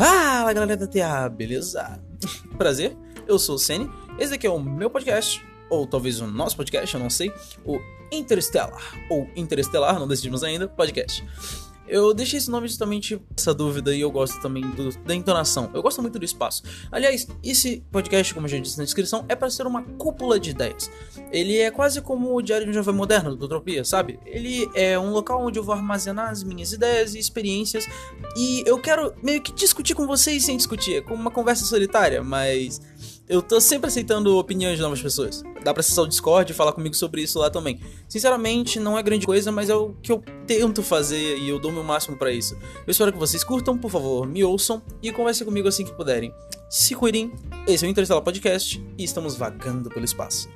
Fala galera da TA, beleza? Prazer, eu sou o Sene, esse aqui é o meu podcast, ou talvez o nosso podcast, eu não sei, o Interstellar, ou Interestelar, não decidimos ainda, podcast. Eu deixei esse nome justamente essa dúvida e eu gosto também do, da entonação. Eu gosto muito do espaço. Aliás, esse podcast, como eu já disse na descrição, é para ser uma cúpula de ideias. Ele é quase como o Diário de um Jovem Moderno do Utopia, sabe? Ele é um local onde eu vou armazenar as minhas ideias e experiências e eu quero meio que discutir com vocês sem discutir, é como uma conversa solitária, mas eu tô sempre aceitando opiniões de novas pessoas. Dá pra acessar o Discord e falar comigo sobre isso lá também. Sinceramente, não é grande coisa, mas é o que eu tento fazer e eu dou meu máximo para isso. Eu espero que vocês curtam, por favor, me ouçam e conversem comigo assim que puderem. Se cuidem, esse é o Interstellar Podcast e estamos vagando pelo espaço.